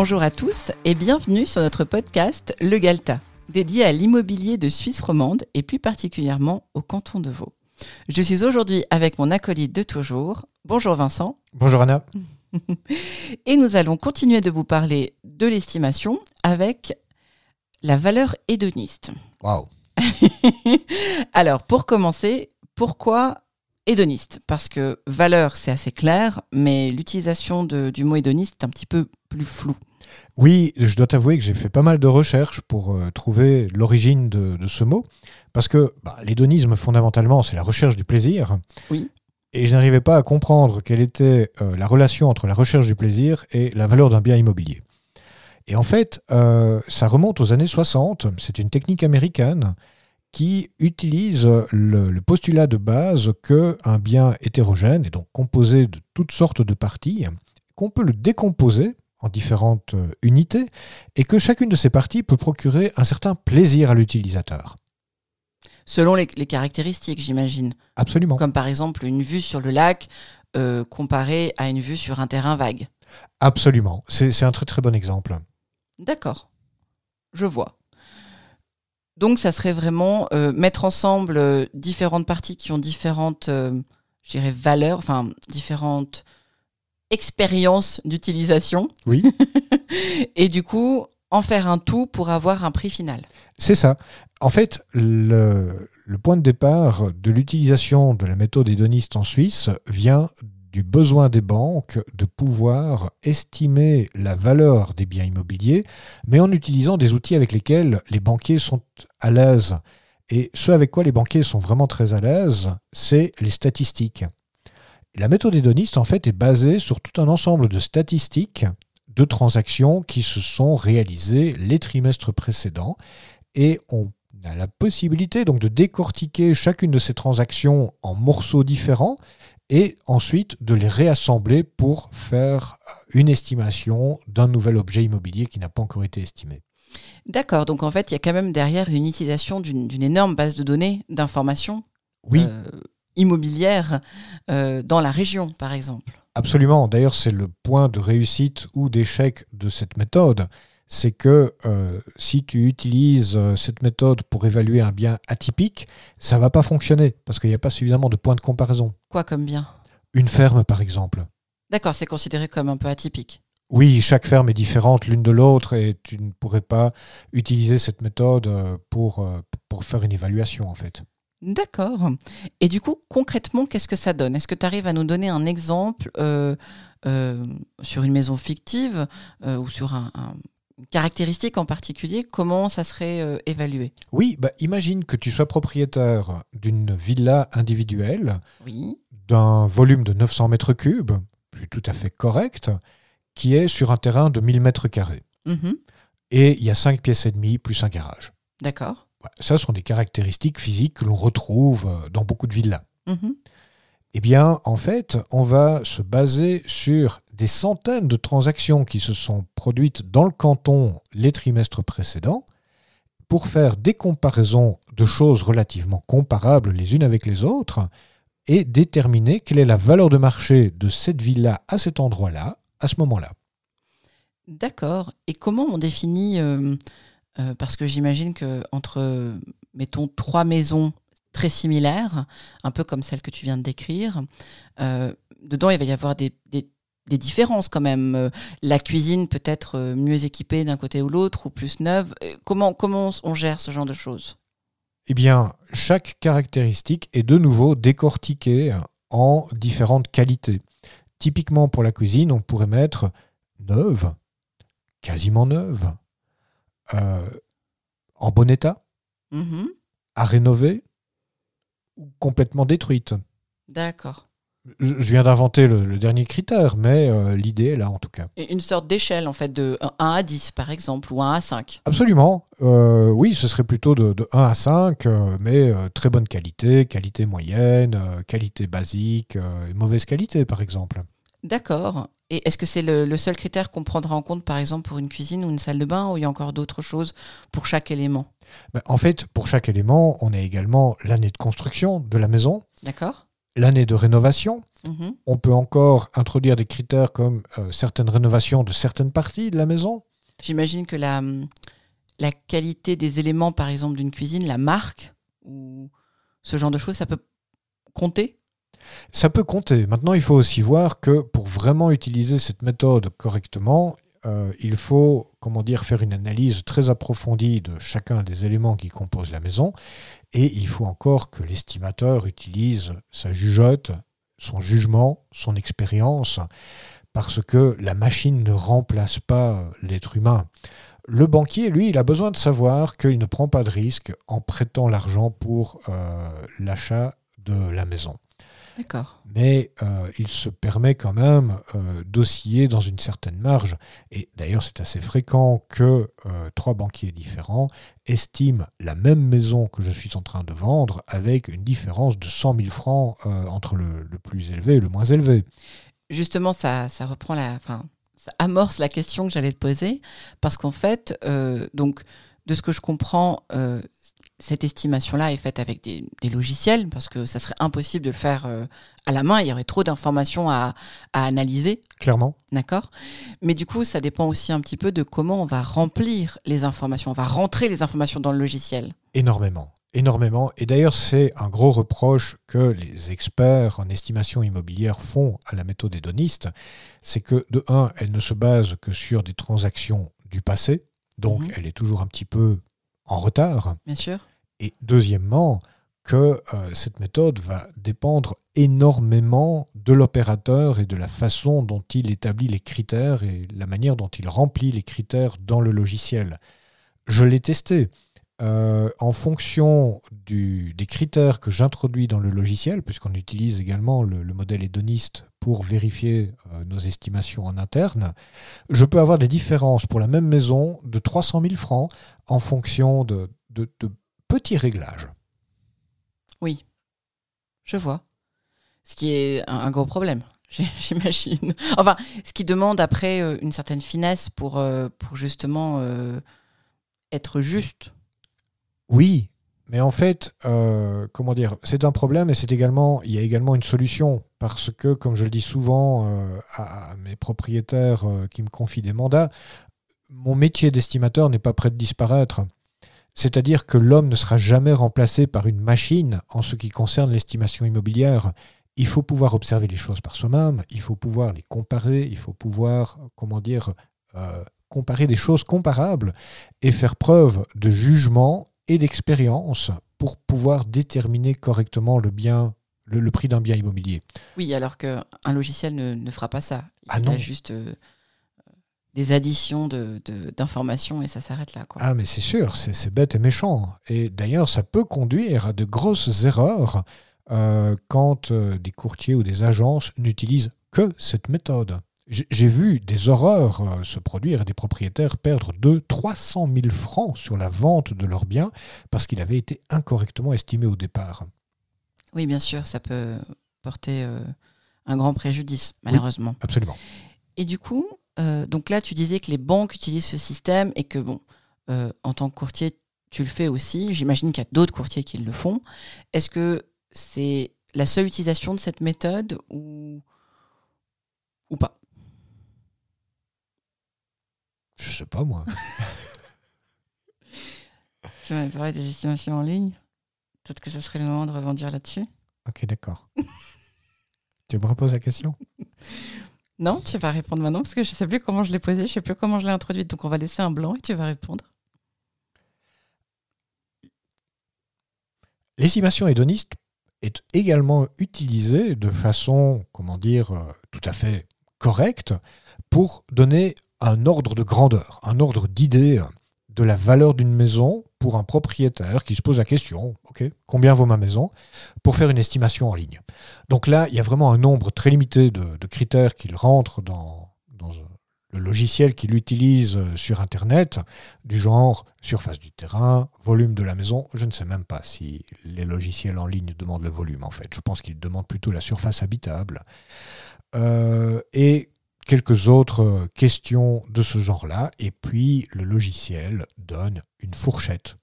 Bonjour à tous et bienvenue sur notre podcast Le Galta, dédié à l'immobilier de Suisse romande et plus particulièrement au canton de Vaud. Je suis aujourd'hui avec mon acolyte de toujours. Bonjour Vincent. Bonjour Anna. et nous allons continuer de vous parler de l'estimation avec la valeur hédoniste. Waouh. Alors, pour commencer, pourquoi hédoniste Parce que valeur, c'est assez clair, mais l'utilisation du mot hédoniste est un petit peu plus flou. Oui, je dois t'avouer que j'ai fait pas mal de recherches pour euh, trouver l'origine de, ce mot, parce que bah, l'hédonisme, fondamentalement, c'est la recherche du plaisir. Oui. Et je n'arrivais pas à comprendre quelle était euh, la relation entre la recherche du plaisir et la valeur d'un bien immobilier. Et en fait, euh, ça remonte aux années 60. C'est une technique américaine qui utilise le, postulat de base qu'un bien hétérogène, et donc composé de toutes sortes de parties, qu'on peut le décomposer en différentes euh, unités, et que chacune de ces parties peut procurer un certain plaisir à l'utilisateur. Selon les, caractéristiques, j'imagine. Absolument. Comme par exemple une vue sur le lac euh, comparée à une vue sur un terrain vague. Absolument. C'est un très très bon exemple. D'accord. Je vois. Donc, ça serait vraiment euh, mettre ensemble euh, différentes parties qui ont différentes, euh, je dirais, valeurs, enfin, différentes expériences d'utilisation. Oui. Et du coup, en faire un tout pour avoir un prix final. C'est ça. En fait, le, le point de départ de l'utilisation de la méthode hédoniste en Suisse vient du besoin des banques de pouvoir estimer la valeur des biens immobiliers, mais en utilisant des outils avec lesquels les banquiers sont à l'aise. Et ce avec quoi les banquiers sont vraiment très à l'aise, c'est les statistiques. La méthode hédoniste, en fait, est basée sur tout un ensemble de statistiques de transactions qui se sont réalisées les trimestres précédents et on a la possibilité donc de décortiquer chacune de ces transactions en morceaux différents et ensuite de les réassembler pour faire une estimation d'un nouvel objet immobilier qui n'a pas encore été estimé. D'accord, donc en fait, il y a quand même derrière une utilisation d'une énorme base de données, d'informations oui. Euh, immobilières euh, dans la région, par exemple. Absolument, d'ailleurs c'est le point de réussite ou d'échec de cette méthode c'est que euh, si tu utilises euh, cette méthode pour évaluer un bien atypique, ça ne va pas fonctionner parce qu'il n'y a pas suffisamment de points de comparaison. Quoi comme bien? Une ferme, par exemple. D'accord, c'est considéré comme un peu atypique. Oui, chaque ferme est différente l'une de l'autre et tu ne pourrais pas utiliser cette méthode euh, pour, pour faire une évaluation en fait. D'accord. Et du coup, concrètement, qu'est-ce que ça donne? Est-ce que tu arrives à nous donner un exemple sur une maison fictive ou sur un, caractéristique en particulier, comment ça serait euh, évalué? Oui, bah, imagine que tu sois propriétaire d'une villa individuelle, oui. d'un volume de 900 mètres cubes, tout à fait correct, qui est sur un terrain de 1000 mètres carrés. Mhm. Et il y a 5 pièces et demie plus un garage. D'accord. Ça sont des caractéristiques physiques que l'on retrouve euh, dans beaucoup de villas. Mhm. Eh bien, en fait, on va se baser sur des centaines de transactions qui se sont produites dans le canton les trimestres précédents pour faire des comparaisons de choses relativement comparables les unes avec les autres et déterminer quelle est la valeur de marché de cette ville-là à cet endroit-là, à ce moment-là. D'accord. Et comment on définit, euh, euh, parce que j'imagine que entre, mettons, trois maisons très similaires, un peu comme celle que tu viens de décrire. Euh, dedans, il va y avoir des, différences quand même. Euh, la cuisine peut être euh, mieux équipée d'un côté ou l'autre, ou plus neuve. Comment, comment on gère ce genre de choses? Eh bien, chaque caractéristique est de nouveau décortiquée en différentes qualités. Typiquement pour la cuisine, on pourrait mettre neuve, quasiment neuve, en bon état, mm-hmm. à rénover, complètement détruite. D'accord. Je, viens d'inventer le, dernier critère, mais euh, l'idée est là en tout cas. Une sorte d'échelle en fait, de 1 à 10 par exemple, ou 1 à 5 Absolument. Euh, oui, ce serait plutôt de, 1 à 5, euh, mais très bonne qualité, qualité moyenne, qualité basique, mauvaise qualité par exemple. D'accord. Et est-ce que c'est le, seul critère qu'on prendra en compte par exemple pour une cuisine ou une salle de bain, ou il y a encore d'autres choses pour chaque élément? Ben, en fait, pour chaque élément, on a également l'année de construction de la maison. D'accord. L'année de rénovation. Mhm. On peut encore introduire des critères comme euh, certaines rénovations de certaines parties de la maison. J'imagine que la, la qualité des éléments, par exemple, d'une cuisine, la marque, ou ce genre de choses, ça peut compter? Ça peut compter. Maintenant, il faut aussi voir que pour vraiment utiliser cette méthode correctement, euh, il faut, comment dire, faire une analyse très approfondie de chacun des éléments qui composent la maison. Et il faut encore que l'estimateur utilise sa jugeote, son jugement, son expérience, parce que la machine ne remplace pas l'être humain. Le banquier, lui, il a besoin de savoir qu'il ne prend pas de risque en prêtant l'argent pour euh, l'achat de la maison. D'accord. Mais euh, il se permet quand même euh, d'osciller dans une certaine marge. Et d'ailleurs, c'est assez fréquent que euh, trois banquiers différents estiment la même maison que je suis en train de vendre avec une différence de 100 000 francs euh, entre le, le plus élevé et le moins élevé. Justement, ça, ça reprend la, enfin, ça amorce la question que j'allais te poser, parce qu'en fait, donc, de ce que je comprends, euh, cette estimation-là est faite avec des, des logiciels, parce que ça serait impossible de le faire euh, à la main. Il y aurait trop d'informations à, à analyser. Clairement. D'accord Mais du coup, ça dépend aussi un petit peu de comment on va remplir les informations. On va rentrer les informations dans le logiciel. Énormément. Énormément. Et d'ailleurs, c'est un gros reproche que les experts en estimation immobilière font à la méthode hédoniste. C'est que, de un, elle ne se base que sur des transactions du passé. Donc, Mhm. elle est toujours un petit peu en retard. Bien sûr. Et deuxièmement, que euh, cette méthode va dépendre énormément de l'opérateur et de la façon dont il établit les critères et la manière dont il remplit les critères dans le logiciel. Je l'ai testé. Euh, en fonction du- des critères que j'introduis dans le logiciel, puisqu'on utilise également le, le modèle hédoniste pour vérifier euh, nos estimations en interne, je peux avoir des différences pour la même maison de 300 000 francs en fonction de, petits réglages. Oui, je vois. Ce qui est un, gros problème, j'imagine. Enfin, ce qui demande après euh, une certaine finesse pour, justement être juste. Oui, mais en fait, euh, comment dire, c'est un problème et c'est également, il y a également une solution parce que, comme je le dis souvent euh, à, mes propriétaires euh, qui me confient des mandats, mon métier d'estimateur n'est pas prêt de disparaître. C'est-à-dire que l'homme ne sera jamais remplacé par une machine en ce qui concerne l'estimation immobilière. Il faut pouvoir observer les choses par soi-même, il faut pouvoir les comparer, il faut pouvoir, comment dire, comparer des choses comparables et faire preuve de jugement et d'expérience pour pouvoir déterminer correctement le bien, le, le prix d'un bien immobilier. Oui, alors qu'un logiciel ne, ne fera pas ça. Il Ah a non. juste euh, des additions de- de- d'informations et ça s'arrête là. Quoi. Ah mais c'est sûr, c'est c'est bête et méchant. Et d'ailleurs, ça peut conduire à de grosses erreurs euh, quand euh, des courtiers ou des agences n'utilisent que cette méthode. J'ai vu des horreurs euh, se produire et des propriétaires perdre 2 300 000 francs sur la vente de leurs biens parce qu'il avait été incorrectement estimé au départ. Oui, bien sûr, ça peut porter euh, un grand préjudice, malheureusement. Absolument. Et du coup, euh, donc là, tu disais que les banques utilisent ce système et que, bon, euh, en tant que courtier, tu le fais aussi. J'imagine qu'il y a d'autres courtiers qui le font. Est-ce que c'est la seule utilisation de cette méthode ou, ou pas? Je sais pas moi. Je vais parler des estimations en ligne. Peut-être que ce serait le moment de rebondir là-dessus. Ok, d'accord. tu me reposes la question? Non, tu vas répondre maintenant parce que je ne sais plus comment je l'ai posée, je ne sais plus comment je l'ai introduite. Donc on va laisser un blanc et tu vas répondre. L'estimation hédoniste est également utilisée de façon, comment dire, euh, tout à fait correcte pour donner un ordre de grandeur, un ordre d'idée de la valeur d'une maison pour un propriétaire qui se pose la question, ok, combien vaut ma maison, pour faire une estimation en ligne. Donc là, il y a vraiment un nombre très limité de, critères qu'il rentre dans, dans le logiciel qu'il utilise euh, sur Internet, du genre surface du terrain, volume de la maison. Je ne sais même pas si les logiciels en ligne demandent le volume, en fait. Je pense qu'ils demandent plutôt la surface habitable. Euh, et quelques autres euh, questions de ce genre-là. Et puis, le logiciel donne une fourchette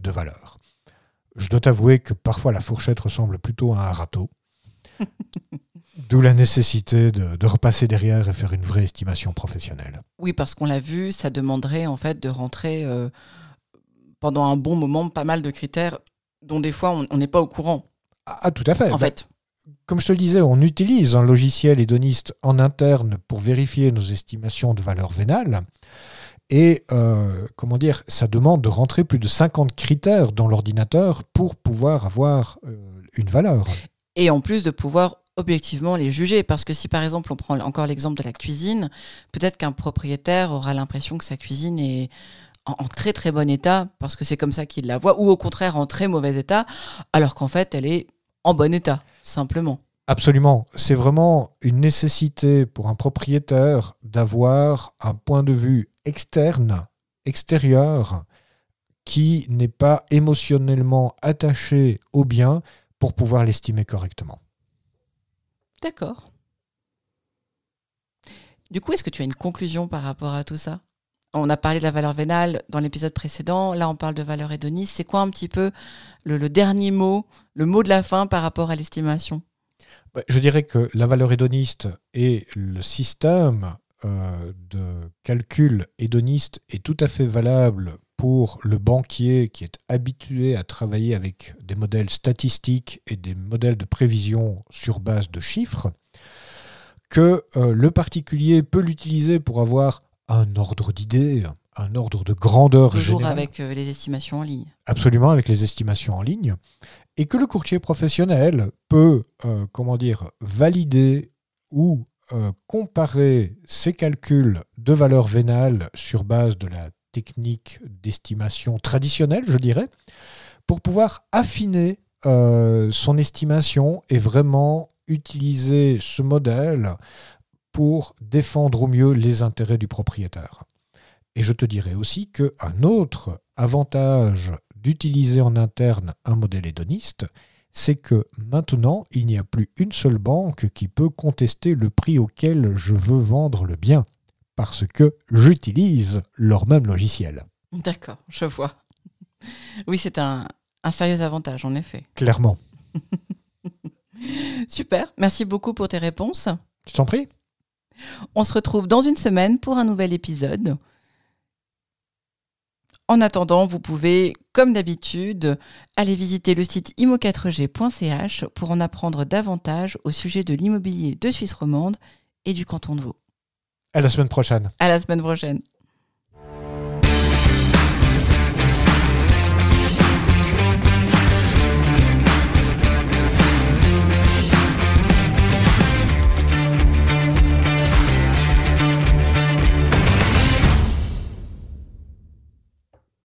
de valeur. Je dois t'avouer que parfois la fourchette ressemble plutôt à un râteau. D'où la nécessité de, de repasser derrière et faire une vraie estimation professionnelle. Oui, parce qu'on l'a vu, ça demanderait en fait de rentrer euh, pendant un bon moment pas mal de critères dont des fois on n'est pas au courant. Ah, tout à fait. En Bah, fait, Comme je te le disais, on utilise un logiciel hédoniste en interne pour vérifier nos estimations de valeur vénale. Et euh, comment dire, ça demande de rentrer plus de 50 critères dans l'ordinateur pour pouvoir avoir euh, une valeur. et en plus de pouvoir objectivement les juger. Parce que si par exemple on prend encore l'exemple de la cuisine, peut-être qu'un propriétaire aura l'impression que sa cuisine est en, en très très bon état, parce que c'est comme ça qu'il la voit, ou au contraire en très mauvais état, alors qu'en fait elle est en bon état, simplement. Absolument. C'est vraiment une nécessité pour un propriétaire d'avoir un point de vue externe, extérieur, qui n'est pas émotionnellement attaché au bien pour pouvoir l'estimer correctement. D'accord. Du coup, est-ce que tu as une conclusion par rapport à tout ça? On a parlé de la valeur vénale dans l'épisode précédent, là on parle de valeur hédoniste. C'est quoi un petit peu le, dernier mot, le mot de la fin par rapport à l'estimation? Ouais, Je dirais que la valeur hédoniste et le système euh, de calcul hédoniste est tout à fait valable pour le banquier qui est habitué à travailler avec des modèles statistiques et des modèles de prévision sur base de chiffres, que euh, le particulier peut l'utiliser pour avoir un ordre d'idées, un ordre de grandeur Toujours générale. avec euh, les estimations en ligne. absolument avec les estimations en ligne, et que le courtier professionnel peut, euh, comment dire, valider ou euh, comparer ses calculs de valeur vénale sur base de la technique d'estimation traditionnelle, je dirais, pour pouvoir affiner son estimation et vraiment utiliser ce modèle pour défendre au mieux les intérêts du propriétaire. Et je te dirais aussi qu'un autre avantage d'utiliser en interne un modèle hédoniste, c'est que maintenant, il n'y a plus une seule banque qui peut contester le prix auquel je veux vendre le bien, parce que j'utilise leur même logiciel. D'accord, je vois. Oui, c'est un, un sérieux avantage, en effet. Clairement. Super, merci beaucoup pour tes réponses. Je t'en prie. On se retrouve dans une semaine pour un nouvel épisode. En attendant, vous pouvez, comme d'habitude, aller visiter le site imo4g.ch pour en apprendre davantage au sujet de l'immobilier de Suisse romande et du canton de Vaud. À la semaine prochaine. À la semaine prochaine.